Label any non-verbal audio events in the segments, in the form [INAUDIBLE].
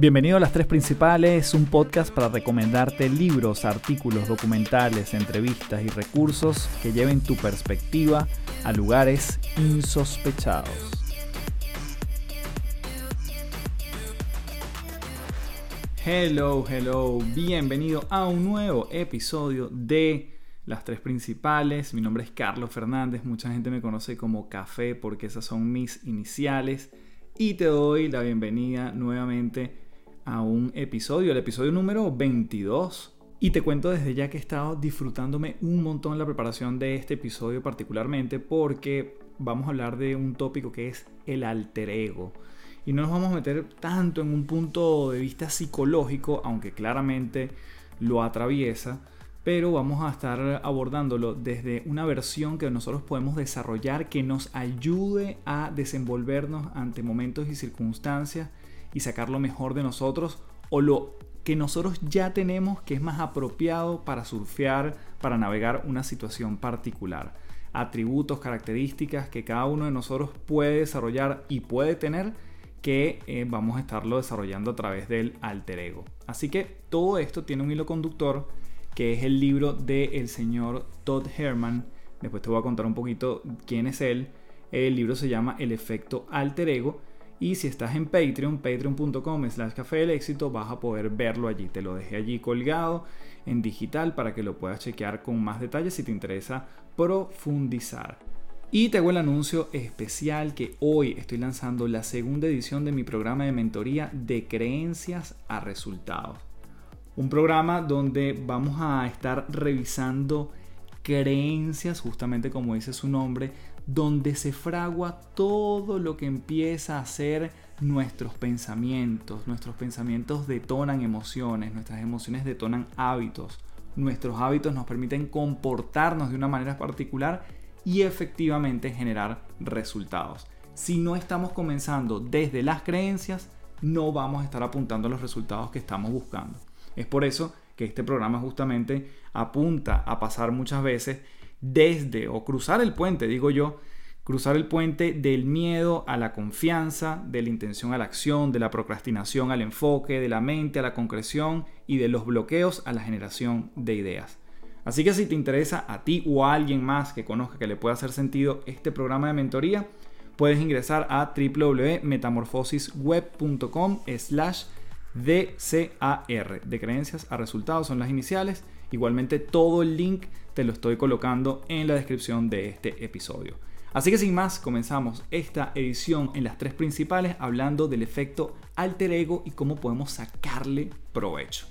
Bienvenido a Las Tres Principales, un podcast para recomendarte libros, artículos, documentales, entrevistas y recursos que lleven tu perspectiva a lugares insospechados. Hello, hello, bienvenido a un nuevo episodio de Las Tres Principales. Mi nombre es Carlos Fernández, mucha gente me conoce como Café porque esas son mis iniciales. Y te doy la bienvenida nuevamente a un episodio, el episodio número 22. Y te cuento desde ya que he estado disfrutándome un montón la preparación de este episodio particularmente porque vamos a hablar de un tópico que es el alter ego. Y no nos vamos a meter tanto en un punto de vista psicológico, aunque claramente lo atraviesa, pero vamos a estar abordándolo desde una versión que nosotros podemos desarrollar que nos ayude a desenvolvernos ante momentos y circunstancias y sacar lo mejor de nosotros o lo que nosotros ya tenemos que es más apropiado para surfear, para navegar una situación particular. Atributos, características que cada uno de nosotros puede desarrollar y puede tener que eh, vamos a estarlo desarrollando a través del alter ego. Así que todo esto tiene un hilo conductor que es el libro del señor Todd Herman. Después te voy a contar un poquito quién es él. El libro se llama El efecto alter ego y si estás en Patreon, patreon.com slash café del éxito, vas a poder verlo allí. Te lo dejé allí colgado en digital para que lo puedas chequear con más detalles si te interesa profundizar. Y te hago el anuncio especial que hoy estoy lanzando la segunda edición de mi programa de mentoría de creencias a resultados. Un programa donde vamos a estar revisando creencias, justamente como dice su nombre, donde se fragua todo lo que empieza a ser nuestros pensamientos. Nuestros pensamientos detonan emociones, nuestras emociones detonan hábitos. Nuestros hábitos nos permiten comportarnos de una manera particular y efectivamente generar resultados. Si no estamos comenzando desde las creencias, no vamos a estar apuntando a los resultados que estamos buscando. Es por eso que este programa justamente apunta a pasar muchas veces desde o cruzar el puente, digo yo, cruzar el puente del miedo a la confianza, de la intención a la acción, de la procrastinación al enfoque, de la mente a la concreción y de los bloqueos a la generación de ideas. Así que si te interesa a ti o a alguien más que conozca que le pueda hacer sentido este programa de mentoría, puedes ingresar a www.metamorfosisweb.com slash DCAR, de creencias a resultados son las iniciales. Igualmente todo el link te lo estoy colocando en la descripción de este episodio. Así que sin más, comenzamos esta edición en las tres principales hablando del efecto alter ego y cómo podemos sacarle provecho.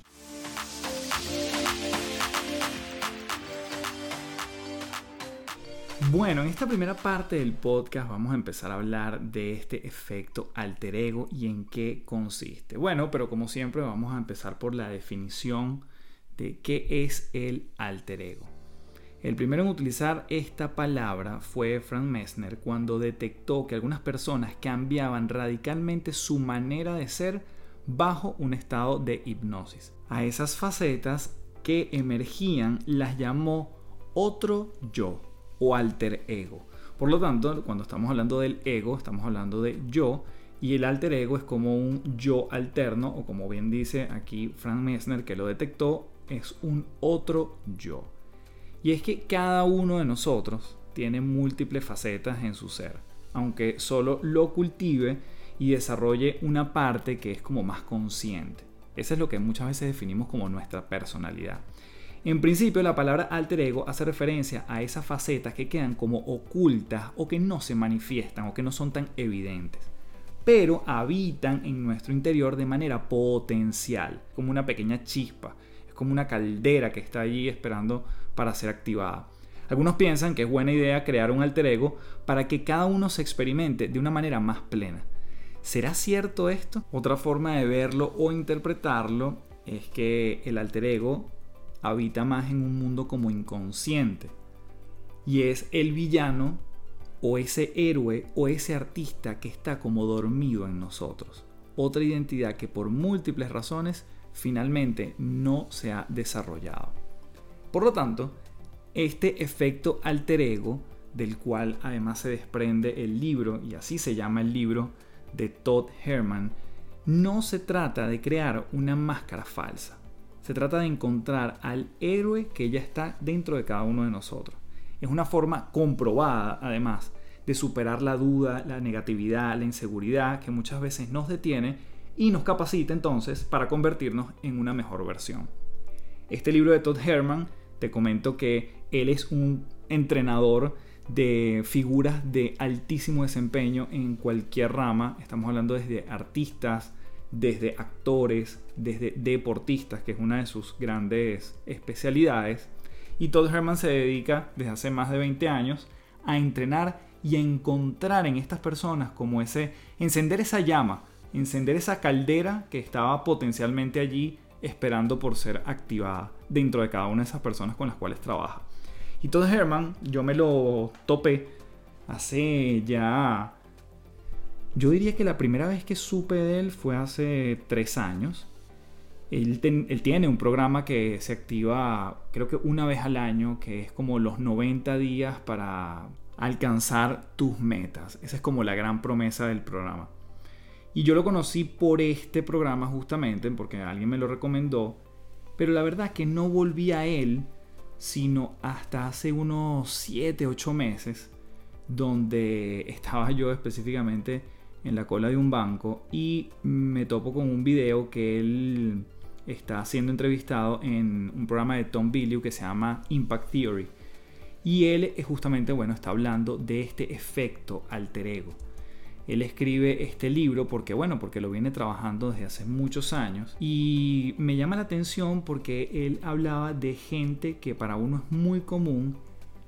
Bueno, en esta primera parte del podcast vamos a empezar a hablar de este efecto alter ego y en qué consiste. Bueno, pero como siempre vamos a empezar por la definición qué es el alter ego. El primero en utilizar esta palabra fue Frank Messner cuando detectó que algunas personas cambiaban radicalmente su manera de ser bajo un estado de hipnosis. A esas facetas que emergían las llamó otro yo o alter ego. Por lo tanto, cuando estamos hablando del ego, estamos hablando de yo y el alter ego es como un yo alterno o como bien dice aquí Frank Messner que lo detectó, es un otro yo. Y es que cada uno de nosotros tiene múltiples facetas en su ser, aunque solo lo cultive y desarrolle una parte que es como más consciente. Eso es lo que muchas veces definimos como nuestra personalidad. En principio, la palabra alter ego hace referencia a esas facetas que quedan como ocultas o que no se manifiestan o que no son tan evidentes, pero habitan en nuestro interior de manera potencial, como una pequeña chispa, como una caldera que está allí esperando para ser activada. Algunos piensan que es buena idea crear un alter ego para que cada uno se experimente de una manera más plena. ¿Será cierto esto? Otra forma de verlo o interpretarlo es que el alter ego habita más en un mundo como inconsciente y es el villano o ese héroe o ese artista que está como dormido en nosotros. Otra identidad que por múltiples razones finalmente no se ha desarrollado. Por lo tanto, este efecto alter ego, del cual además se desprende el libro, y así se llama el libro de Todd Herman, no se trata de crear una máscara falsa. Se trata de encontrar al héroe que ya está dentro de cada uno de nosotros. Es una forma comprobada, además, de superar la duda, la negatividad, la inseguridad que muchas veces nos detiene y nos capacita entonces para convertirnos en una mejor versión. Este libro de Todd Herman, te comento que él es un entrenador de figuras de altísimo desempeño en cualquier rama. Estamos hablando desde artistas, desde actores, desde deportistas, que es una de sus grandes especialidades. Y Todd Herman se dedica desde hace más de 20 años a entrenar y a encontrar en estas personas como ese, encender esa llama, encender esa caldera que estaba potencialmente allí esperando por ser activada dentro de cada una de esas personas con las cuales trabaja. Y Todd Herman, yo me lo topé hace ya yo diría que la primera vez que supe de él fue hace tres años. Él, tiene un programa que se activa creo que una vez al año, que es como los 90 días para alcanzar tus metas. Esa es como la gran promesa del programa. Y yo lo conocí por este programa justamente, porque alguien me lo recomendó, pero la verdad que no volví a él sino hasta hace unos 7, 8 meses, donde estaba yo específicamente en la cola de un banco y me topo con un video que él está siendo entrevistado en un programa de Tom Billieu que se llama Impact Theory. Y él justamente, bueno, está hablando de este efecto alter ego. Él escribe este libro porque, bueno, porque lo viene trabajando desde hace muchos años. Y me llama la atención porque él hablaba de gente que para uno es muy común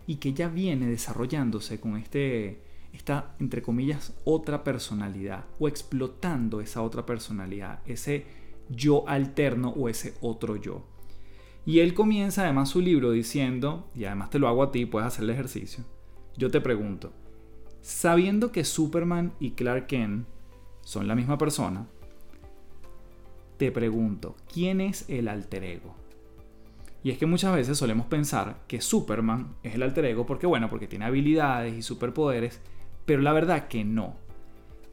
y que ya viene desarrollándose con este está, entre comillas, otra personalidad o explotando esa otra personalidad, ese yo alterno o ese otro yo. Y él comienza además su libro diciendo, y además te lo hago a ti, puedes hacer el ejercicio, yo te pregunto, sabiendo que Superman y Clark Kent son la misma persona, te pregunto, ¿quién es el alter ego? Y es que muchas veces solemos pensar que Superman es el alter ego porque, bueno, porque tiene habilidades y superpoderes pero la verdad que no.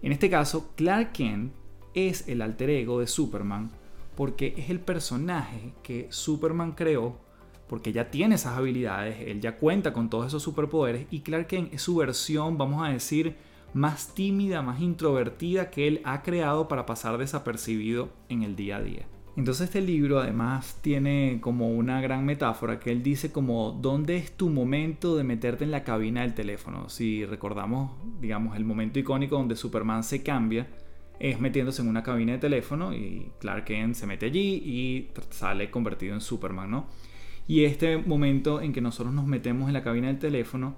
En este caso, Clark Kent es el alter ego de Superman porque es el personaje que Superman creó porque ya tiene esas habilidades, él ya cuenta con todos esos superpoderes y Clark Kent es su versión, vamos a decir, más tímida, más introvertida que él ha creado para pasar desapercibido en el día a día. Entonces este libro además tiene como una gran metáfora que él dice como ¿dónde es tu momento de meterte en la cabina del teléfono? Si recordamos, digamos, el momento icónico donde Superman se cambia, es metiéndose en una cabina de teléfono y Clark Kent se mete allí y sale convertido en Superman, ¿no? Y este momento en que nosotros nos metemos en la cabina del teléfono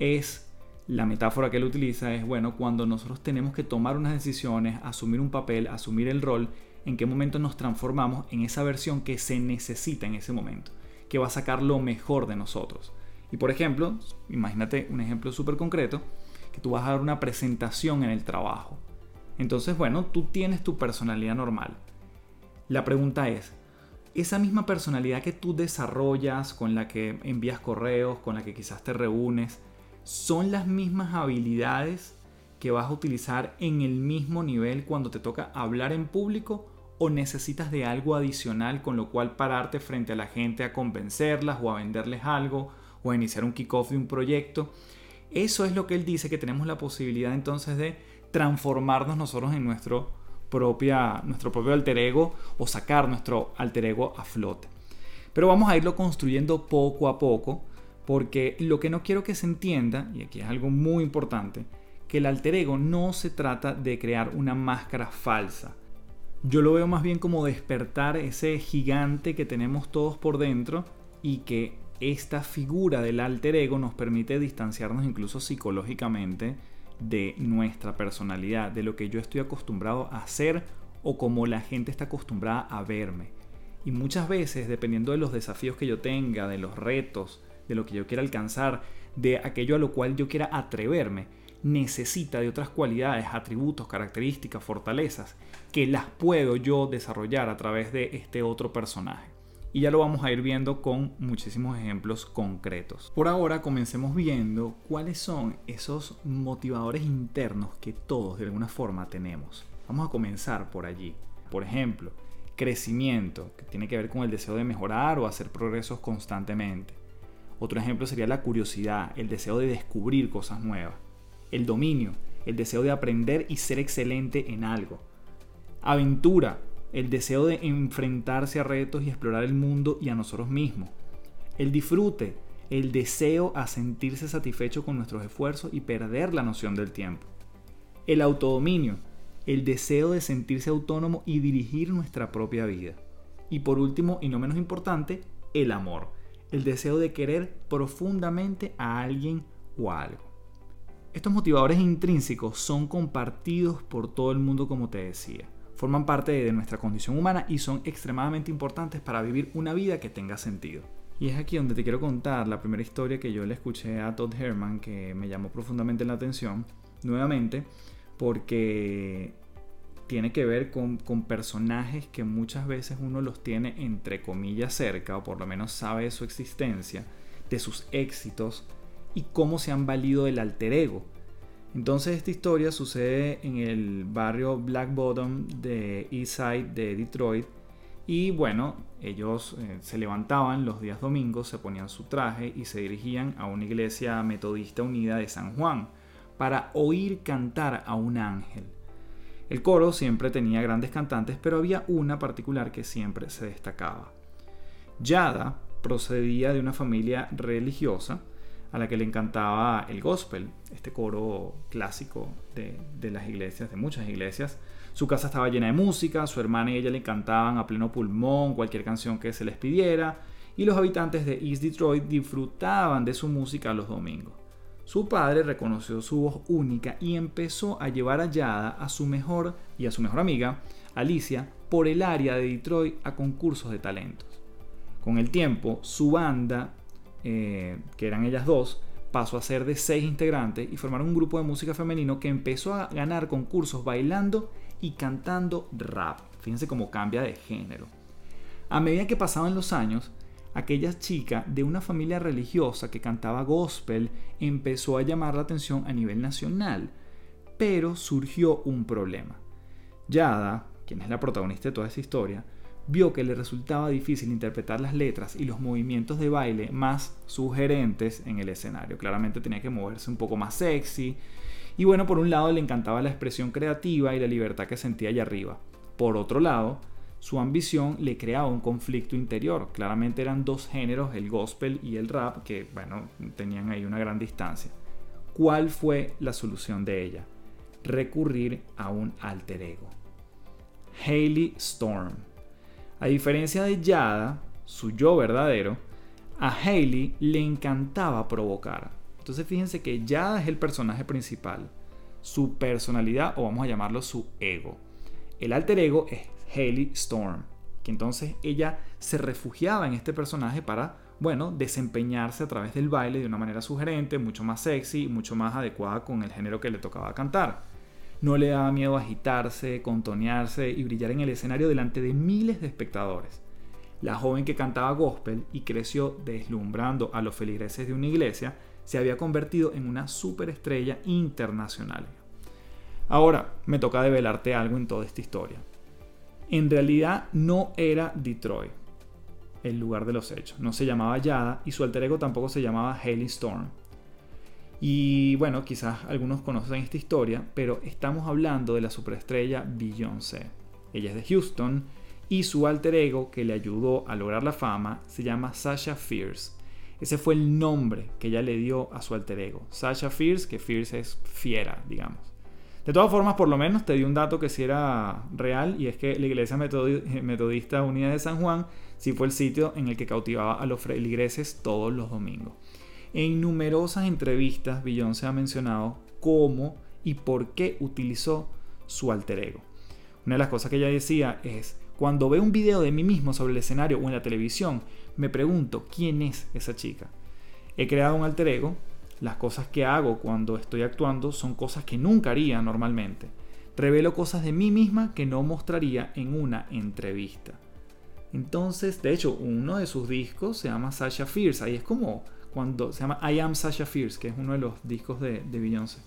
es la metáfora que él utiliza es, bueno, cuando nosotros tenemos que tomar unas decisiones, asumir un papel, asumir el rol en qué momento nos transformamos en esa versión que se necesita en ese momento, que va a sacar lo mejor de nosotros. Y por ejemplo, imagínate un ejemplo súper concreto, que tú vas a dar una presentación en el trabajo. Entonces, bueno, tú tienes tu personalidad normal. La pregunta es, esa misma personalidad que tú desarrollas, con la que envías correos, con la que quizás te reúnes, son las mismas habilidades que vas a utilizar en el mismo nivel cuando te toca hablar en público o necesitas de algo adicional con lo cual pararte frente a la gente a convencerlas o a venderles algo o a iniciar un kickoff de un proyecto. Eso es lo que él dice que tenemos la posibilidad entonces de transformarnos nosotros en nuestro, propia, nuestro propio alter ego o sacar nuestro alter ego a flote. Pero vamos a irlo construyendo poco a poco porque lo que no quiero que se entienda, y aquí es algo muy importante, que el alter ego no se trata de crear una máscara falsa. Yo lo veo más bien como despertar ese gigante que tenemos todos por dentro y que esta figura del alter ego nos permite distanciarnos incluso psicológicamente de nuestra personalidad, de lo que yo estoy acostumbrado a hacer o como la gente está acostumbrada a verme. Y muchas veces, dependiendo de los desafíos que yo tenga, de los retos, de lo que yo quiera alcanzar, de aquello a lo cual yo quiera atreverme, necesita de otras cualidades, atributos, características, fortalezas, que las puedo yo desarrollar a través de este otro personaje. Y ya lo vamos a ir viendo con muchísimos ejemplos concretos. Por ahora comencemos viendo cuáles son esos motivadores internos que todos de alguna forma tenemos. Vamos a comenzar por allí. Por ejemplo, crecimiento, que tiene que ver con el deseo de mejorar o hacer progresos constantemente. Otro ejemplo sería la curiosidad, el deseo de descubrir cosas nuevas. El dominio, el deseo de aprender y ser excelente en algo. Aventura, el deseo de enfrentarse a retos y explorar el mundo y a nosotros mismos. El disfrute, el deseo a sentirse satisfecho con nuestros esfuerzos y perder la noción del tiempo. El autodominio, el deseo de sentirse autónomo y dirigir nuestra propia vida. Y por último, y no menos importante, el amor, el deseo de querer profundamente a alguien o a algo. Estos motivadores intrínsecos son compartidos por todo el mundo como te decía. Forman parte de nuestra condición humana y son extremadamente importantes para vivir una vida que tenga sentido. Y es aquí donde te quiero contar la primera historia que yo le escuché a Todd Herman que me llamó profundamente la atención, nuevamente, porque tiene que ver con, personajes que muchas veces uno los tiene entre comillas cerca, o por lo menos sabe de su existencia, de sus éxitos y cómo se han valido del alter ego. Entonces esta historia sucede en el barrio Black Bottom de East Side de Detroit y bueno, ellos eh, se levantaban los días domingos, se ponían su traje y se dirigían a una iglesia metodista unida de San Juan para oír cantar a un ángel. El coro siempre tenía grandes cantantes, pero había una particular que siempre se destacaba. Yada procedía de una familia religiosa a la que le encantaba el gospel, este coro clásico de, de las iglesias, de muchas iglesias, su casa estaba llena de música, su hermana y ella le cantaban a pleno pulmón cualquier canción que se les pidiera, y los habitantes de East Detroit disfrutaban de su música los domingos. Su padre reconoció su voz única y empezó a llevar a Yada a su mejor y a su mejor amiga, Alicia, por el área de Detroit a concursos de talentos. Con el tiempo, su banda, eh, que eran ellas dos, pasó a ser de seis integrantes y formaron un grupo de música femenino que empezó a ganar concursos bailando y cantando rap. Fíjense cómo cambia de género. A medida que pasaban los años, aquella chica de una familia religiosa que cantaba gospel empezó a llamar la atención a nivel nacional. Pero surgió un problema. Yada, quien es la protagonista de toda esta historia, vio que le resultaba difícil interpretar las letras y los movimientos de baile más sugerentes en el escenario. Claramente tenía que moverse un poco más sexy, y bueno, por un lado le encantaba la expresión creativa y la libertad que sentía allá arriba. Por otro lado, su ambición le creaba un conflicto interior. Claramente eran dos géneros, el gospel y el rap, que bueno, tenían ahí una gran distancia. ¿Cuál fue la solución de ella? Recurrir a un alter ego. Hayley Storm. A diferencia de Yada, su yo verdadero, a Hayley le encantaba provocar. Entonces fíjense que Yada es el personaje principal, su personalidad o vamos a llamarlo su ego. El alter ego es Haley Storm, que entonces ella se refugiaba en este personaje para, bueno, desempeñarse a través del baile de una manera sugerente, mucho más sexy y mucho más adecuada con el género que le tocaba cantar. No le daba miedo agitarse, contonearse y brillar en el escenario delante de miles de espectadores. La joven que cantaba gospel y creció deslumbrando a los feligreses de una iglesia se había convertido en una superestrella internacional. Ahora, me toca develarte algo en toda esta historia. En realidad no era Detroit el lugar de los hechos. No se llamaba Yada y su alter ego tampoco se llamaba Haley Storm. Y bueno, quizás algunos conocen esta historia, pero estamos hablando de la superestrella Beyoncé. Ella es de Houston y su alter ego que le ayudó a lograr la fama se llama Sasha Fierce. Ese fue el nombre que ella le dio a su alter ego. Sasha Fierce, que Fierce es fiera, digamos. De todas formas, por lo menos te di un dato que sí era real y es que la Iglesia Metodista Unida de San Juan sí fue el sitio en el que cautivaba a los feligreses todos los domingos. En numerosas entrevistas, se ha mencionado cómo y por qué utilizó su alter ego. Una de las cosas que ella decía es, cuando veo un video de mí mismo sobre el escenario o en la televisión, me pregunto quién es esa chica. He creado un alter ego. Las cosas que hago cuando estoy actuando son cosas que nunca haría normalmente. Revelo cosas de mí misma que no mostraría en una entrevista. Entonces, de hecho, uno de sus discos se llama Sasha Fierce. Ahí es como se llama I Am Sasha Fierce, que es uno de los discos de, Beyoncé.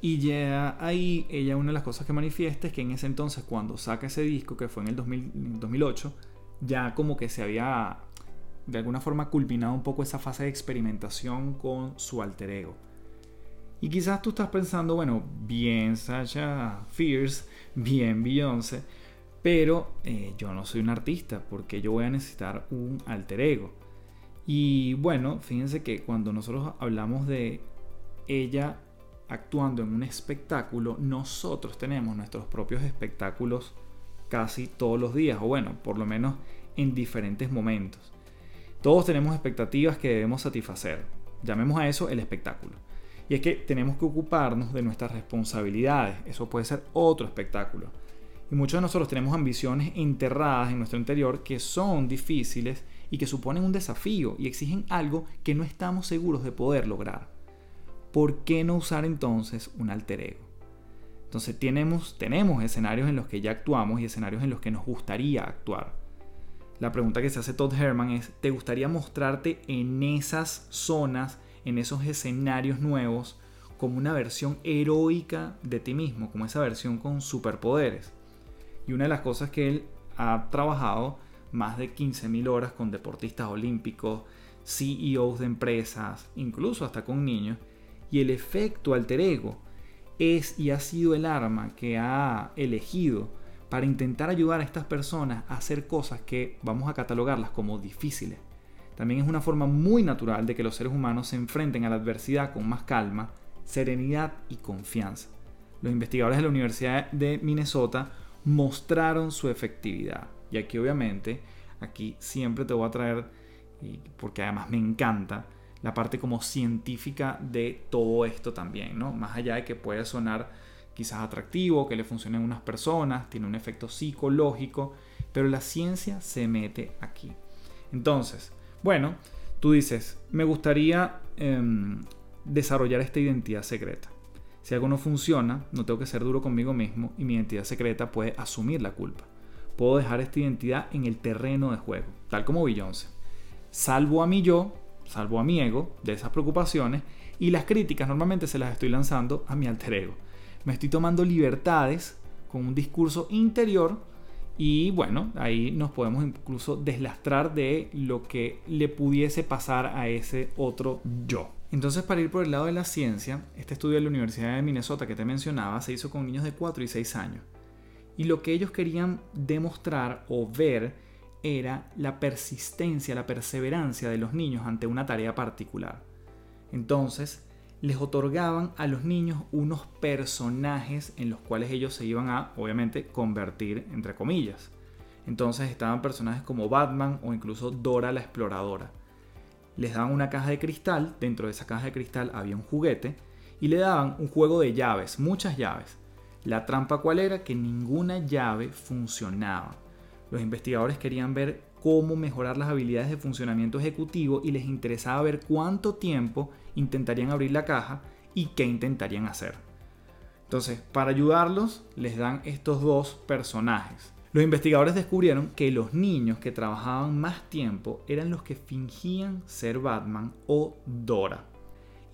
Y ya ahí ella una de las cosas que manifiesta es que en ese entonces cuando saca ese disco, que fue en el 2008, ya como que se había de alguna forma culminado un poco esa fase de experimentación con su alter ego. Y quizás tú estás pensando, bueno, bien Sasha Fierce, bien Beyoncé, pero eh, yo no soy un artista porque yo voy a necesitar un alter ego. Y bueno, fíjense que cuando nosotros hablamos de ella actuando en un espectáculo, nosotros tenemos nuestros propios espectáculos casi todos los días, o bueno, por lo menos en diferentes momentos. Todos tenemos expectativas que debemos satisfacer. Llamemos a eso el espectáculo. Y es que tenemos que ocuparnos de nuestras responsabilidades. Eso puede ser otro espectáculo. Y muchos de nosotros tenemos ambiciones enterradas en nuestro interior que son difíciles y que suponen un desafío y exigen algo que no estamos seguros de poder lograr. ¿por qué no usar entonces un alter ego? Entonces tenemos, tenemos escenarios en los que ya actuamos y escenarios en los que nos gustaría actuar. La pregunta que se hace Todd Herman es, ¿te gustaría mostrarte en esas zonas, en esos escenarios nuevos, como una versión heroica de ti mismo, como esa versión con superpoderes? Y una de las cosas que él ha trabajado más de 15.000 horas con deportistas olímpicos, CEOs de empresas, incluso hasta con niños, y el efecto alter ego es y ha sido el arma que ha elegido para intentar ayudar a estas personas a hacer cosas que vamos a catalogarlas como difíciles. También es una forma muy natural de que los seres humanos se enfrenten a la adversidad con más calma, serenidad y confianza. Los investigadores de la Universidad de Minnesota mostraron su efectividad. Y aquí obviamente, aquí siempre te voy a traer, porque además me encanta, la parte como científica de todo esto también, ¿no? Más allá de que puede sonar quizás atractivo, que le funcione a unas personas, tiene un efecto psicológico, pero la ciencia se mete aquí. Entonces, bueno, tú dices, me gustaría em, desarrollar esta identidad secreta. Si algo no funciona, no tengo que ser duro conmigo mismo y mi identidad secreta puede asumir la culpa. Puedo dejar esta identidad en el terreno de juego, tal como Beyoncé. Salvo a mi yo salvo a mi ego de esas preocupaciones y las críticas normalmente se las estoy lanzando a mi alter ego. Me estoy tomando libertades con un discurso interior y bueno, ahí nos podemos incluso deslastrar de lo que le pudiese pasar a ese otro yo. Entonces, para ir por el lado de la ciencia, este estudio de la Universidad de Minnesota que te mencionaba se hizo con niños de 4 y 6 años. Y lo que ellos querían demostrar o ver era la persistencia, la perseverancia de los niños ante una tarea particular. Entonces, les otorgaban a los niños unos personajes en los cuales ellos se iban a, obviamente, convertir, entre comillas. Entonces estaban personajes como Batman o incluso Dora la exploradora. Les daban una caja de cristal, dentro de esa caja de cristal había un juguete y le daban un juego de llaves, muchas llaves. La trampa cuál era que ninguna llave funcionaba. Los investigadores querían ver cómo mejorar las habilidades de funcionamiento ejecutivo y les interesaba ver cuánto tiempo intentarían abrir la caja y qué intentarían hacer. Entonces, para ayudarlos, les dan estos dos personajes. Los investigadores descubrieron que los niños que trabajaban más tiempo eran los que fingían ser Batman o Dora.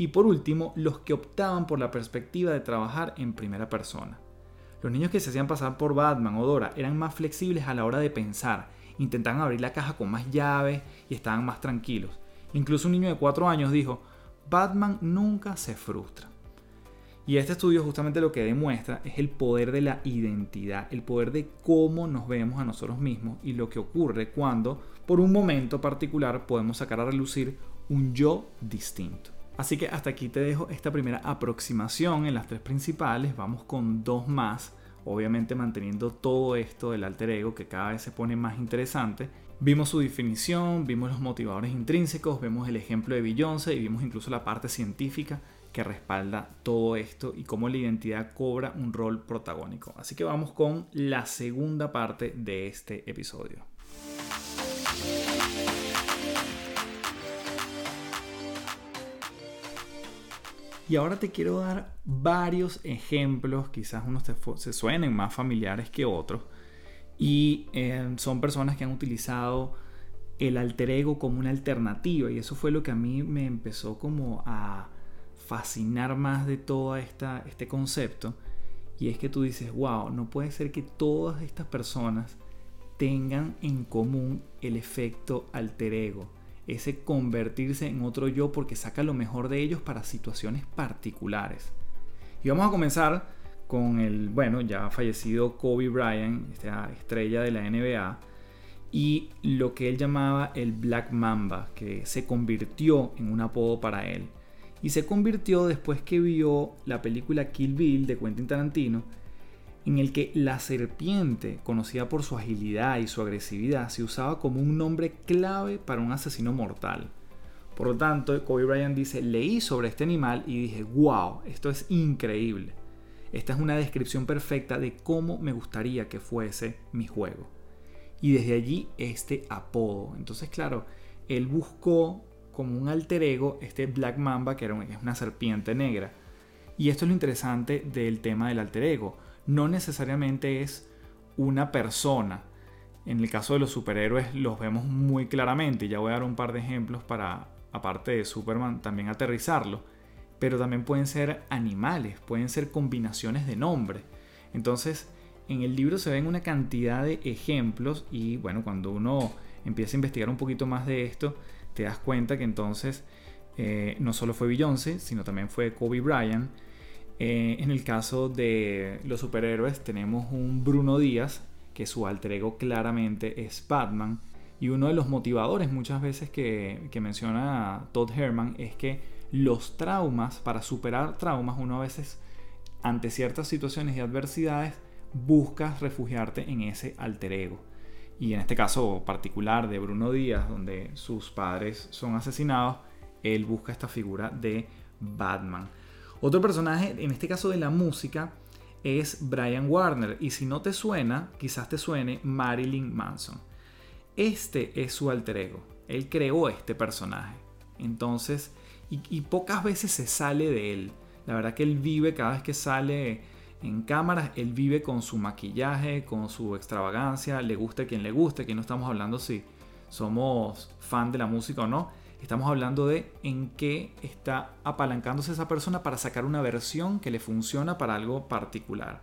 Y por último, los que optaban por la perspectiva de trabajar en primera persona. Los niños que se hacían pasar por Batman o Dora eran más flexibles a la hora de pensar, intentaban abrir la caja con más llaves y estaban más tranquilos. Incluso un niño de 4 años dijo, Batman nunca se frustra. Y este estudio justamente lo que demuestra es el poder de la identidad, el poder de cómo nos vemos a nosotros mismos y lo que ocurre cuando, por un momento particular, podemos sacar a relucir un yo distinto. Así que hasta aquí te dejo esta primera aproximación en las tres principales. Vamos con dos más. Obviamente manteniendo todo esto del alter ego que cada vez se pone más interesante. Vimos su definición, vimos los motivadores intrínsecos, vemos el ejemplo de Beyoncé y vimos incluso la parte científica que respalda todo esto y cómo la identidad cobra un rol protagónico. Así que vamos con la segunda parte de este episodio. Y ahora te quiero dar varios ejemplos, quizás unos se suenen más familiares que otros, y eh, son personas que han utilizado el alter ego como una alternativa, y eso fue lo que a mí me empezó como a fascinar más de todo esta, este concepto. Y es que tú dices, wow, no puede ser que todas estas personas tengan en común el efecto alter ego. Ese convertirse en otro yo porque saca lo mejor de ellos para situaciones particulares. Y vamos a comenzar con el, bueno, ya fallecido Kobe Bryant, esta estrella de la NBA, y lo que él llamaba el Black Mamba, que se convirtió en un apodo para él. Y se convirtió después que vio la película Kill Bill de Quentin Tarantino, en el que la serpiente, conocida por su agilidad y su agresividad, se usaba como un nombre clave para un asesino mortal. Por lo tanto, Kobe Bryant dice, leí sobre este animal y dije, wow, esto es increíble. Esta es una descripción perfecta de cómo me gustaría que fuese mi juego. Y desde allí este apodo. Entonces, claro, él buscó como un alter ego este Black Mamba, que era una serpiente negra. Y esto es lo interesante del tema del alter ego. No necesariamente es una persona. En el caso de los superhéroes los vemos muy claramente. Ya voy a dar un par de ejemplos para, aparte de Superman, también aterrizarlo pero también pueden ser animales, pueden ser combinaciones de nombres. Entonces, en el libro se ven una cantidad de ejemplos y bueno, cuando uno empieza a investigar un poquito más de esto, te das cuenta que entonces eh, no solo fue Beyoncé, sino también fue Kobe Bryant. Eh, en el caso de los superhéroes tenemos un Bruno Díaz, que su alter ego claramente es Batman. Y uno de los motivadores muchas veces que, menciona Todd Herman es que los traumas, para superar traumas, uno a veces ante ciertas situaciones y adversidades buscas refugiarte en ese alter ego. Y en este caso particular de Bruno Díaz, donde sus padres son asesinados, él busca esta figura de Batman. Otro personaje, en este caso de la música, es Brian Warner. Y si no te suena, quizás te suene Marilyn Manson. Este es su alter ego. Él creó este personaje. Entonces, y, pocas veces se sale de él. La verdad que él vive cada vez que sale en cámaras, él vive con su maquillaje, con su extravagancia, le guste quien le guste, que no estamos hablando si somos fan de la música o no, estamos hablando de en qué está apalancándose esa persona para sacar una versión que le funciona para algo particular.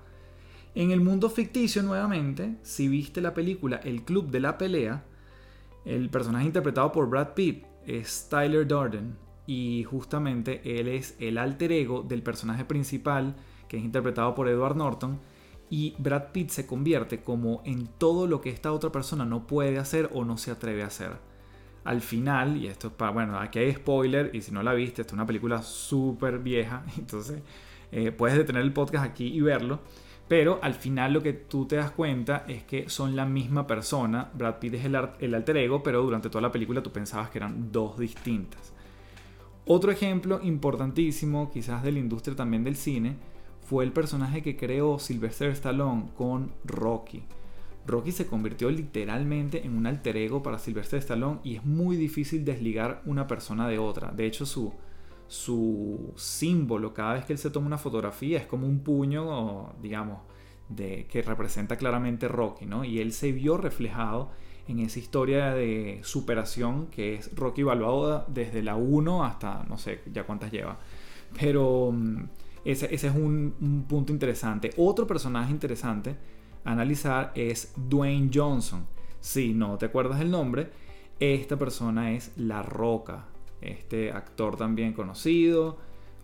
En el mundo ficticio, nuevamente, si viste la película El Club de la Pelea, el personaje interpretado por Brad Pitt es Tyler Durden, y justamente él es el alter ego del personaje principal que es interpretado por Edward Norton y Brad Pitt se convierte como en todo lo que esta otra persona no puede hacer o no se atreve a hacer. Al final, y esto es para, bueno, aquí hay spoiler y si no la viste, esta es una película súper vieja, [LAUGHS] entonces eh, puedes detener el podcast aquí y verlo. Pero al final lo que tú te das cuenta es que son la misma persona. Brad Pitt es el, el alter ego, pero durante toda la película tú pensabas que eran dos distintas. Otro ejemplo importantísimo, quizás de la industria también del cine, fue el personaje que creó Sylvester Stallone con Rocky. Rocky se convirtió literalmente en un alter ego para Sylvester Stallone y es muy difícil desligar una persona de otra. De hecho, su, su símbolo cada vez que él se toma una fotografía es como un puño, digamos, de, que representa claramente Rocky, ¿no? Y él se vio reflejado en esa historia de superación que es Rocky Balboa desde la 1 hasta no sé ya cuántas lleva. Pero mm, ese, es un, punto interesante. Otro personaje interesante analizar es Dwayne Johnson. Si no te acuerdas el nombre, esta persona es La Roca, este actor también conocido.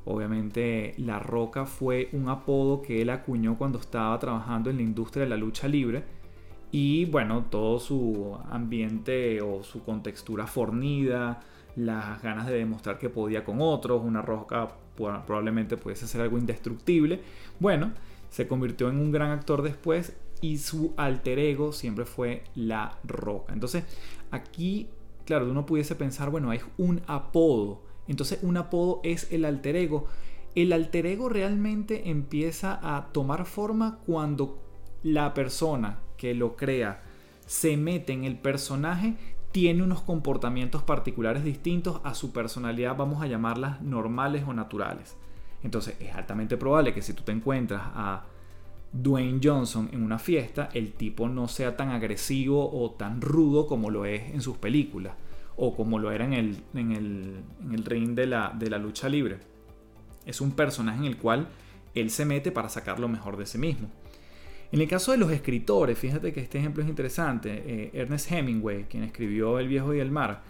Obviamente La Roca fue un apodo que él acuñó cuando estaba trabajando en la industria de la lucha libre y bueno, todo su ambiente o su contextura fornida, las ganas de demostrar que podía con otros, una roca probablemente pudiese ser algo indestructible. Bueno, se convirtió en un gran actor después y su alter ego siempre fue la roca. Entonces, aquí, claro, uno pudiese pensar, bueno, es un apodo. Entonces, un apodo es el alter ego. El alter ego realmente empieza a tomar forma cuando la persona que lo crea se mete en el personaje, tiene unos comportamientos particulares distintos a su personalidad, vamos a llamarlas normales o naturales. Entonces es altamente probable que si tú te encuentras a Dwayne Johnson en una fiesta, el tipo no sea tan agresivo o tan rudo como lo es en sus películas o como lo era en el, en el, ring de la, de la lucha libre. Es un personaje en el cual él se mete para sacar lo mejor de sí mismo. En el caso de los escritores, fíjate que este ejemplo es interesante. Eh, Ernest Hemingway, quien escribió El viejo y el mar,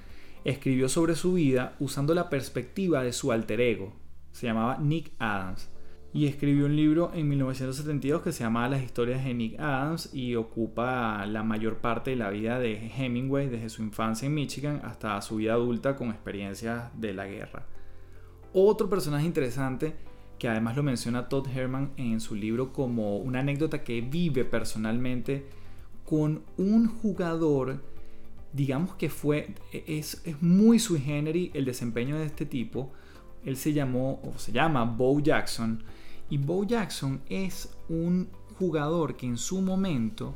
escribió sobre su vida usando la perspectiva de su alter ego. Se llamaba Nick Adams. Y escribió un libro en 1972 que se llama Las historias de Nick Adams y ocupa la mayor parte de la vida de Hemingway desde su infancia en Michigan hasta su vida adulta con experiencias de la guerra. Otro personaje interesante que además lo menciona Todd Herman en su libro como una anécdota que vive personalmente con un jugador, digamos que fue, es, muy sui generis el desempeño de este tipo. Él se llamó, o se llama Bo Jackson, y Bo Jackson es un jugador que en su momento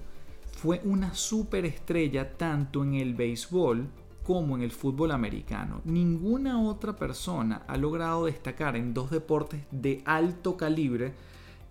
fue una superestrella tanto en el béisbol como en el fútbol americano. Ninguna otra persona ha logrado destacar en dos deportes de alto calibre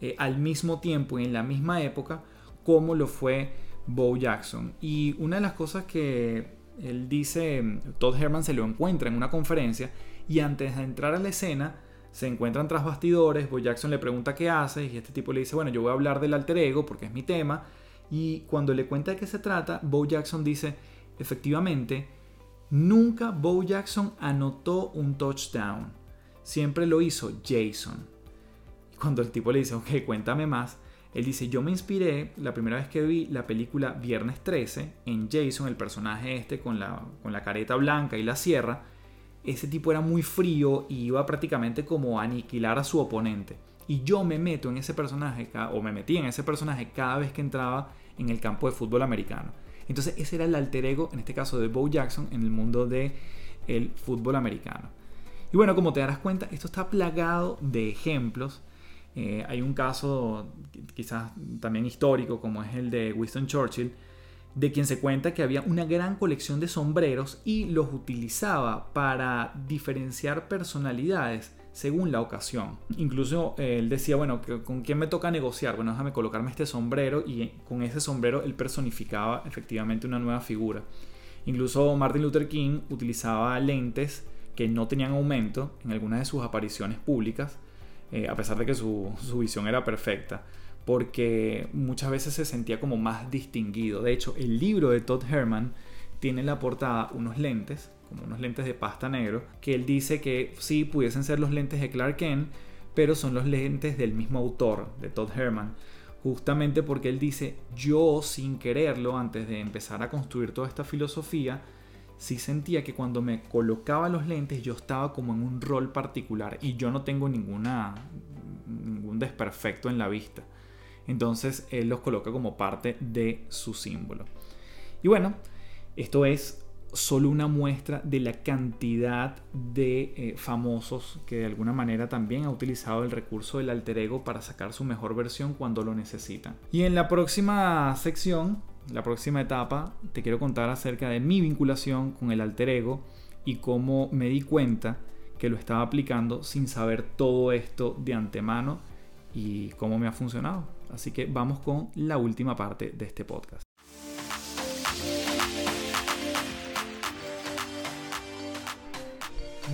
eh, al mismo tiempo y en la misma época como lo fue Bo Jackson. Y una de las cosas que él dice, Todd Herman se lo encuentra en una conferencia y antes de entrar a la escena se encuentran tras bastidores, Bo Jackson le pregunta qué hace y este tipo le dice, bueno, yo voy a hablar del alter ego porque es mi tema. Y cuando le cuenta de qué se trata, Bo Jackson dice, efectivamente, Nunca Bo Jackson anotó un touchdown. Siempre lo hizo Jason. Cuando el tipo le dice, ok, cuéntame más, él dice, yo me inspiré la primera vez que vi la película Viernes 13 en Jason, el personaje este con la, con la careta blanca y la sierra. Ese tipo era muy frío y iba prácticamente como a aniquilar a su oponente. Y yo me meto en ese personaje, o me metí en ese personaje cada vez que entraba en el campo de fútbol americano. Entonces ese era el alter ego, en este caso de Bo Jackson, en el mundo del el fútbol americano. Y bueno, como te darás cuenta, esto está plagado de ejemplos. Eh, hay un caso quizás también histórico, como es el de Winston Churchill, de quien se cuenta que había una gran colección de sombreros y los utilizaba para diferenciar personalidades según la ocasión. Incluso eh, él decía, bueno, ¿con quién me toca negociar? Bueno, déjame colocarme este sombrero y con ese sombrero él personificaba efectivamente una nueva figura. Incluso Martin Luther King utilizaba lentes que no tenían aumento en algunas de sus apariciones públicas, eh, a pesar de que su, su visión era perfecta porque muchas veces se sentía como más distinguido. De hecho, el libro de Todd Herman tiene en la portada unos lentes como unos lentes de pasta negro, que él dice que sí pudiesen ser los lentes de Clark Kent, pero son los lentes del mismo autor, de Todd Herman, justamente porque él dice, yo sin quererlo, antes de empezar a construir toda esta filosofía, sí sentía que cuando me colocaba los lentes yo estaba como en un rol particular y yo no tengo ninguna, ningún desperfecto en la vista. Entonces él los coloca como parte de su símbolo. Y bueno, esto es solo una muestra de la cantidad de eh, famosos que de alguna manera también ha utilizado el recurso del alter ego para sacar su mejor versión cuando lo necesitan. Y en la próxima sección, la próxima etapa, te quiero contar acerca de mi vinculación con el alter ego y cómo me di cuenta que lo estaba aplicando sin saber todo esto de antemano y cómo me ha funcionado. Así que vamos con la última parte de este podcast.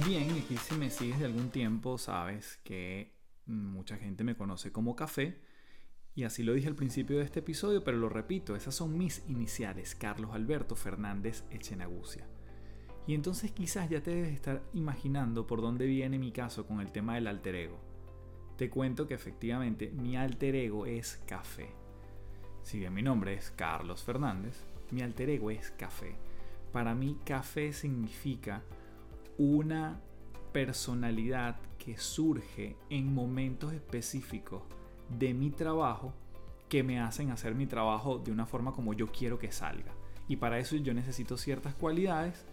Bien, aquí si me sigues de algún tiempo sabes que mucha gente me conoce como café y así lo dije al principio de este episodio, pero lo repito, esas son mis iniciales, Carlos Alberto Fernández Echenagucia. Y entonces quizás ya te debes estar imaginando por dónde viene mi caso con el tema del alter ego. Te cuento que efectivamente mi alter ego es café. Si bien mi nombre es Carlos Fernández, mi alter ego es café. Para mí café significa una personalidad que surge en momentos específicos de mi trabajo que me hacen hacer mi trabajo de una forma como yo quiero que salga. Y para eso yo necesito ciertas cualidades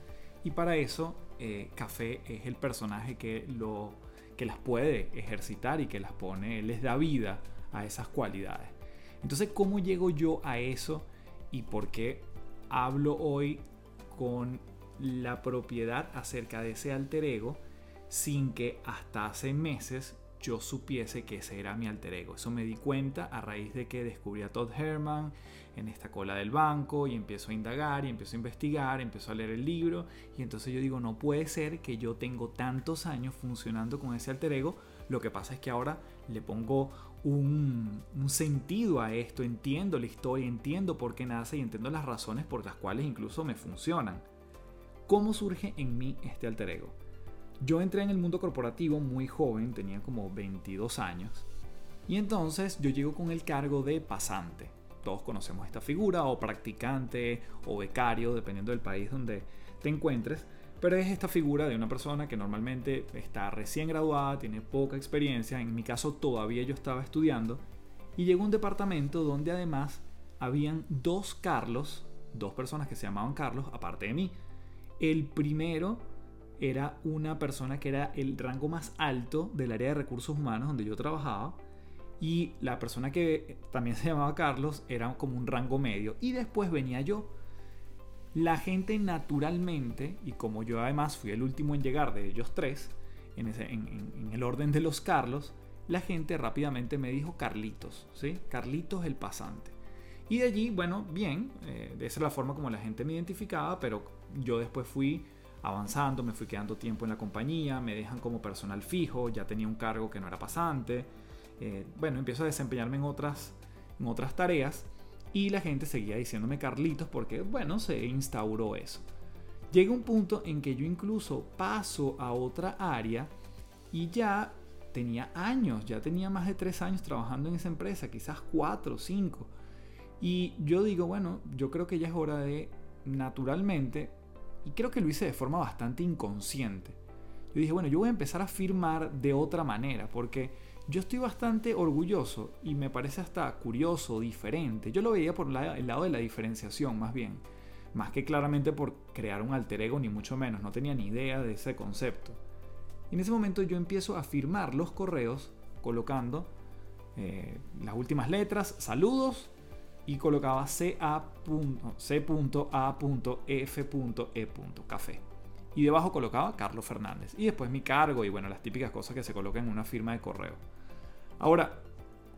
y para eso eh, Café es el personaje que, lo, que las puede ejercitar y que las pone, les da vida a esas cualidades. Entonces, ¿cómo llego yo a eso y por qué hablo hoy con la propiedad acerca de ese alter ego sin que hasta hace meses yo supiese que ese era mi alter ego. Eso me di cuenta a raíz de que descubrí a Todd Herman en esta cola del banco y empiezo a indagar y empiezo a investigar, empiezo a leer el libro y entonces yo digo, no puede ser que yo tengo tantos años funcionando con ese alter ego, Lo que pasa es que ahora le pongo un, un, sentido a esto, entiendo la historia, entiendo por qué nace y entiendo las razones por las cuales incluso me funcionan. ¿Cómo surge en mí este alter ego? Yo entré en el mundo corporativo muy joven, tenía como 22 años, y entonces yo llego con el cargo de pasante. Todos conocemos esta figura, o practicante, o becario, dependiendo del país donde te encuentres, pero es esta figura de una persona que normalmente está recién graduada, tiene poca experiencia, en mi caso todavía yo estaba estudiando, y llegó a un departamento donde además habían dos Carlos, dos personas que se llamaban Carlos, aparte de mí. El primero era una persona que era el rango más alto del área de recursos humanos donde yo trabajaba. Y la persona que también se llamaba Carlos era como un rango medio. Y después venía yo. La gente naturalmente, y como yo además fui el último en llegar de ellos tres, en, en, el orden de los Carlos, la gente rápidamente me dijo Carlitos, ¿sí? Carlitos el pasante. Y de allí, bueno, bien, eh, esa es la forma como la gente me identificaba, pero yo después fui avanzando, me fui quedando tiempo en la compañía, me dejan como personal fijo, ya tenía un cargo que no era pasante. Eh, bueno, empiezo a desempeñarme en otras, en otras tareas y la gente seguía diciéndome Carlitos porque, bueno, se instauró eso. Llega un punto en que yo incluso paso a otra área y ya tenía años, ya tenía más de tres años trabajando en esa empresa, quizás cuatro, cinco. Y yo digo, bueno, yo creo que ya es hora de naturalmente, y creo que lo hice de forma bastante inconsciente. Yo dije, bueno, yo voy a empezar a firmar de otra manera, porque yo estoy bastante orgulloso y me parece hasta curioso, diferente. Yo lo veía por el lado de la diferenciación, más bien. Más que claramente por crear un alter ego, ni mucho menos. No tenía ni idea de ese concepto. Y en ese momento yo empiezo a firmar los correos colocando eh, las últimas letras, saludos, y colocaba C.A.F.E. Café. Y debajo colocaba Carlos Fernández. Y después mi cargo y bueno, las típicas cosas que se colocan en una firma de correo. Ahora,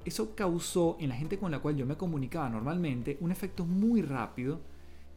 eso causó en la gente con la cual yo me comunicaba normalmente un efecto muy rápido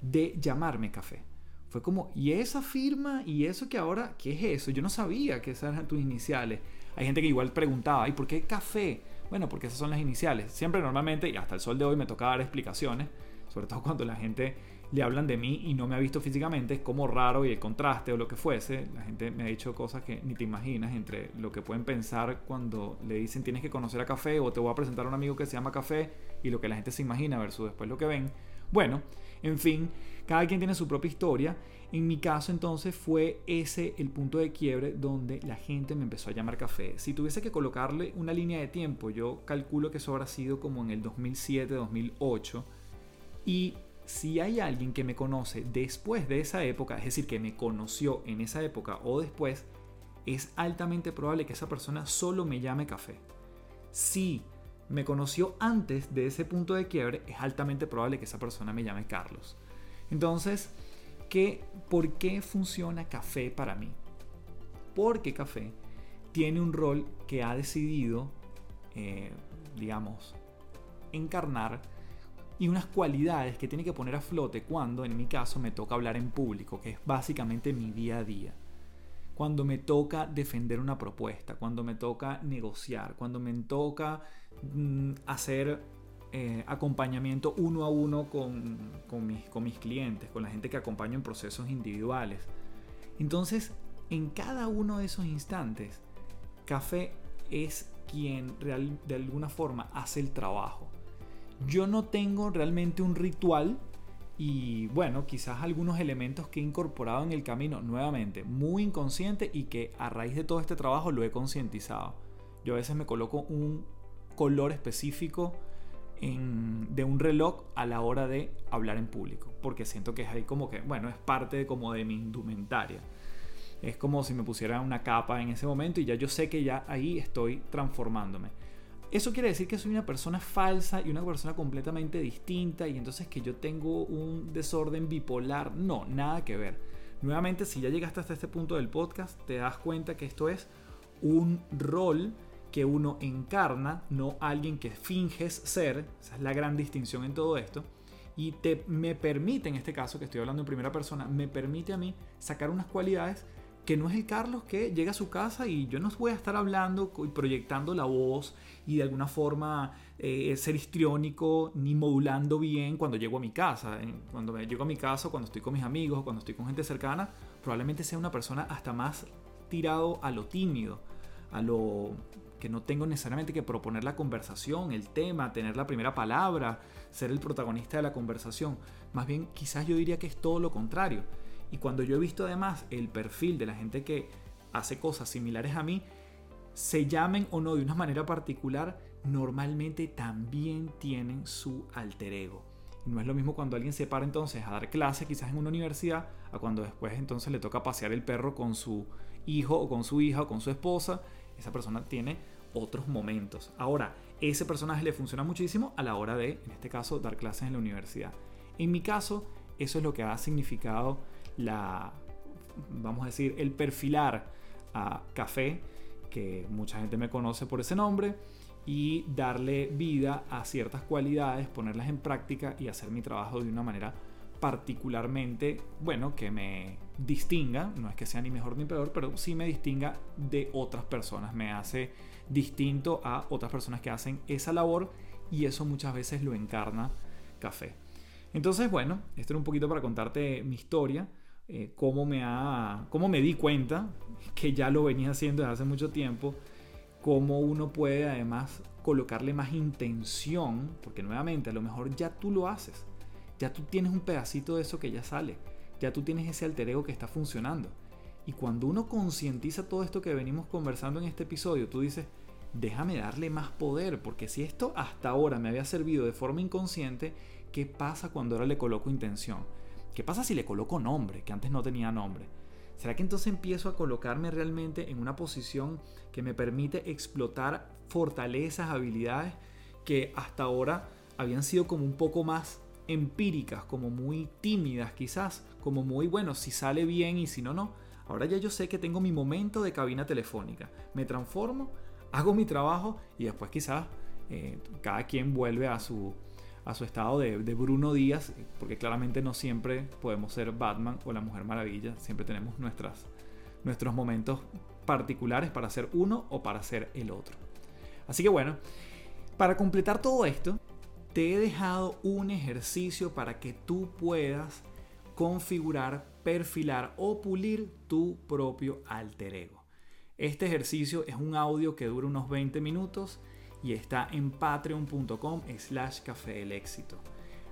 de llamarme café. Fue como, ¿y esa firma? ¿Y eso que ahora? ¿Qué es eso? Yo no sabía que esas eran tus iniciales. Hay gente que igual preguntaba, ¿y por qué café? Bueno, porque esas son las iniciales. Siempre normalmente, y hasta el sol de hoy me toca dar explicaciones, sobre todo cuando la gente le hablan de mí y no me ha visto físicamente, es como raro y el contraste o lo que fuese. La gente me ha dicho cosas que ni te imaginas entre lo que pueden pensar cuando le dicen tienes que conocer a Café o te voy a presentar a un amigo que se llama Café y lo que la gente se imagina versus después lo que ven. Bueno, en fin, cada quien tiene su propia historia. En mi caso entonces fue ese el punto de quiebre donde la gente me empezó a llamar café. Si tuviese que colocarle una línea de tiempo, yo calculo que eso habrá sido como en el 2007-2008. Y si hay alguien que me conoce después de esa época, es decir, que me conoció en esa época o después, es altamente probable que esa persona solo me llame café. Si me conoció antes de ese punto de quiebre, es altamente probable que esa persona me llame Carlos. Entonces, ¿qué, ¿por qué funciona café para mí? Porque café tiene un rol que ha decidido, eh, digamos, encarnar y unas cualidades que tiene que poner a flote cuando, en mi caso, me toca hablar en público, que es básicamente mi día a día cuando me toca defender una propuesta, cuando me toca negociar, cuando me toca mm, hacer eh, acompañamiento uno a uno con, mis, con mis clientes, con la gente que acompaño en procesos individuales. Entonces, en cada uno de esos instantes, Café es quien de alguna forma hace el trabajo. Yo no tengo realmente un ritual y bueno, quizás algunos elementos que he incorporado en el camino, nuevamente, muy inconsciente y que a raíz de todo este trabajo lo he concientizado. Yo a veces me coloco un color específico de un reloj a la hora de hablar en público, porque siento que es ahí como que, bueno, es parte de, como de mi indumentaria. Es como si me pusiera una capa en ese momento y ya yo sé que ya ahí estoy transformándome. ¿Eso quiere decir que soy una persona falsa y una persona completamente distinta y entonces que yo tengo un desorden bipolar? No, nada que ver. Nuevamente, si ya llegaste hasta este punto del podcast, te das cuenta que esto es un rol que uno encarna, no alguien que finges ser. Esa es la gran distinción en todo esto. Y te, me permite, en este caso que estoy hablando en primera persona, me permite a mí sacar unas cualidades que no es el Carlos que llega a su casa y yo no voy a estar hablando y proyectando la voz y de alguna forma eh, ser histriónico ni modulando bien cuando llego a mi casa. Cuando llego a mi casa, cuando estoy con mis amigos, cuando estoy con gente cercana, probablemente sea una persona hasta más tirado a lo tímido, a lo que no tengo necesariamente que proponer la conversación, el tema, tener la primera palabra, ser el protagonista de la conversación. Más bien, quizás yo diría que es todo lo contrario y cuando yo he visto además el perfil de la gente que hace cosas similares a mí, se llamen o no de una manera particular, normalmente también tienen su alter ego. No es lo mismo cuando alguien se para entonces a dar clase quizás en una universidad, a cuando después entonces le toca pasear el perro con su hijo o con su hija o con su esposa. Esa persona tiene otros momentos. Ahora, ese personaje le funciona muchísimo a la hora de, en este caso, dar clases en la universidad. En mi caso, eso es lo que ha significado la, vamos a decir, el perfilar a café, que mucha gente me conoce por ese nombre, y darle vida a ciertas cualidades, ponerlas en práctica y hacer mi trabajo de una manera particularmente, bueno, que me distinga, no es que sea ni mejor ni peor, pero sí me distinga de otras personas, me hace distinto a otras personas que hacen esa labor y eso muchas veces lo encarna café. Entonces, bueno, esto era un poquito para contarte mi historia. Eh, cómo, me ha, cómo me di cuenta que ya lo venía haciendo desde hace mucho tiempo, cómo uno puede además colocarle más intención, porque nuevamente a lo mejor ya tú lo haces, ya tú tienes un pedacito de eso que ya sale, ya tú tienes ese alter ego que está funcionando. Y cuando uno concientiza todo esto que venimos conversando en este episodio, tú dices, déjame darle más poder, porque si esto hasta ahora me había servido de forma inconsciente, ¿qué pasa cuando ahora le coloco intención? ¿Qué pasa si le coloco nombre, que antes no tenía nombre? ¿Será que entonces empiezo a colocarme realmente en una posición que me permite explotar fortalezas, habilidades que hasta ahora habían sido como un poco más empíricas, como muy tímidas quizás, como muy bueno, si sale bien y si no, no. Ahora ya yo sé que tengo mi momento de cabina telefónica. Me transformo, hago mi trabajo y después quizás eh, cada quien vuelve a su, a su estado de, Bruno Díaz, porque claramente no siempre podemos ser Batman o la Mujer Maravilla, siempre tenemos nuestras, nuestros momentos particulares para ser uno o para ser el otro. Así que bueno, para completar todo esto, te he dejado un ejercicio para que tú puedas configurar, perfilar o pulir tu propio alter ego. Este ejercicio es un audio que dura unos 20 minutos y está en patreon.com slash café del éxito.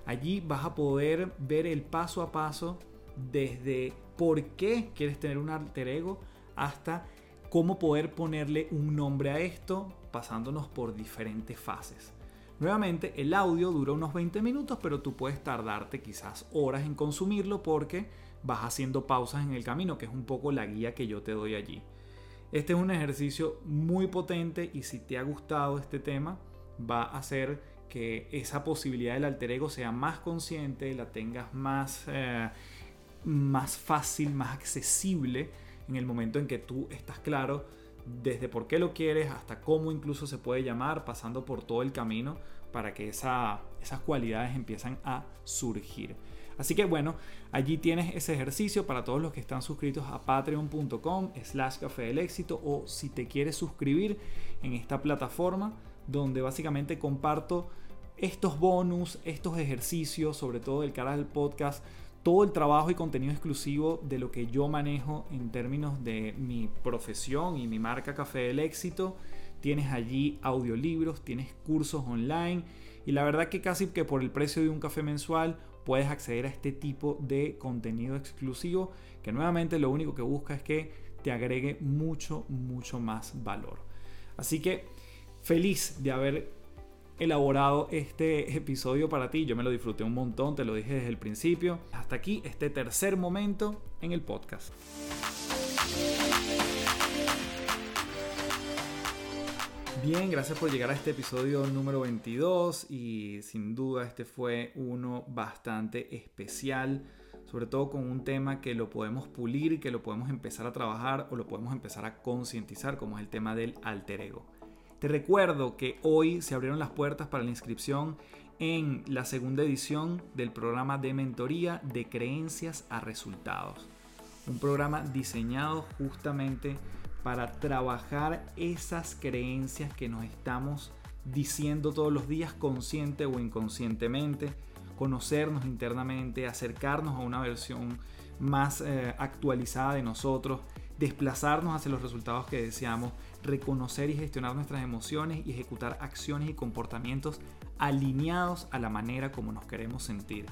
Allí vas a poder ver el paso a paso desde por qué quieres tener un alter ego hasta cómo poder ponerle un nombre a esto pasándonos por diferentes fases. Nuevamente, el audio dura unos 20 minutos, pero tú puedes tardarte quizás horas en consumirlo porque vas haciendo pausas en el camino, que es un poco la guía que yo te doy allí. Este es un ejercicio muy potente y si te ha gustado este tema, va a hacer que esa posibilidad del alter ego sea más consciente, la tengas más, eh, más fácil, más accesible en el momento en que tú estás claro desde por qué lo quieres hasta cómo incluso se puede llamar, pasando por todo el camino para que esas cualidades empiezan a surgir. Así que bueno, allí tienes ese ejercicio para todos los que están suscritos a patreon.com slash café del éxito o si te quieres suscribir en esta plataforma donde básicamente comparto estos bonus, estos ejercicios, sobre todo del canal del podcast, todo el trabajo y contenido exclusivo de lo que yo manejo en términos de mi profesión y mi marca Café del Éxito. Tienes allí audiolibros, tienes cursos online y la verdad que casi que por el precio de un café mensual puedes acceder a este tipo de contenido exclusivo que nuevamente lo único que busca es que te agregue mucho, mucho más valor. Así que feliz de haber elaborado este [LAUGHS] episodio para ti. Yo me lo disfruté un montón, te lo dije desde el principio. Hasta aquí este tercer momento en el podcast. Bien, gracias por llegar a este episodio número 22 y sin duda este fue uno bastante especial, sobre todo con un tema que lo podemos pulir, que lo podemos empezar a trabajar o lo podemos empezar a concientizar, como es el tema del alter ego. Te recuerdo que hoy se abrieron las puertas para la inscripción en la segunda edición del programa de mentoría de creencias a resultados. Un programa diseñado justamente para trabajar esas creencias que nos estamos diciendo todos los días consciente o inconscientemente, conocernos internamente, acercarnos a una versión más eh, actualizada de nosotros, desplazarnos hacia los resultados que deseamos, reconocer y gestionar nuestras emociones y ejecutar acciones y comportamientos alineados a la manera como nos queremos sentir.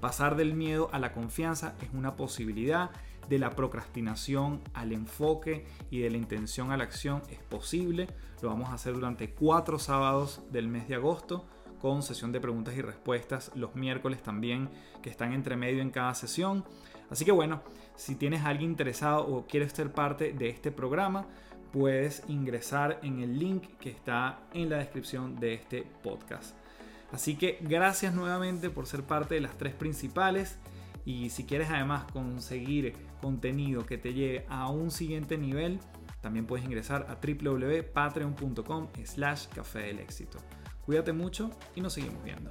Pasar del miedo a la confianza es una posibilidad, de la procrastinación al enfoque y de la intención a la acción es posible. Lo vamos a hacer durante cuatro sábados del mes de agosto con sesión de preguntas y respuestas los miércoles también que están entre medio en cada sesión. Así que bueno, si tienes a alguien interesado o quieres ser parte de este programa, puedes ingresar en el link que está en la descripción de este podcast. Así que gracias nuevamente por ser parte de las tres principales. Y si quieres además conseguir contenido que te lleve a un siguiente nivel, también puedes ingresar a www.patreon.com slash café del éxito. Cuídate mucho y nos seguimos viendo.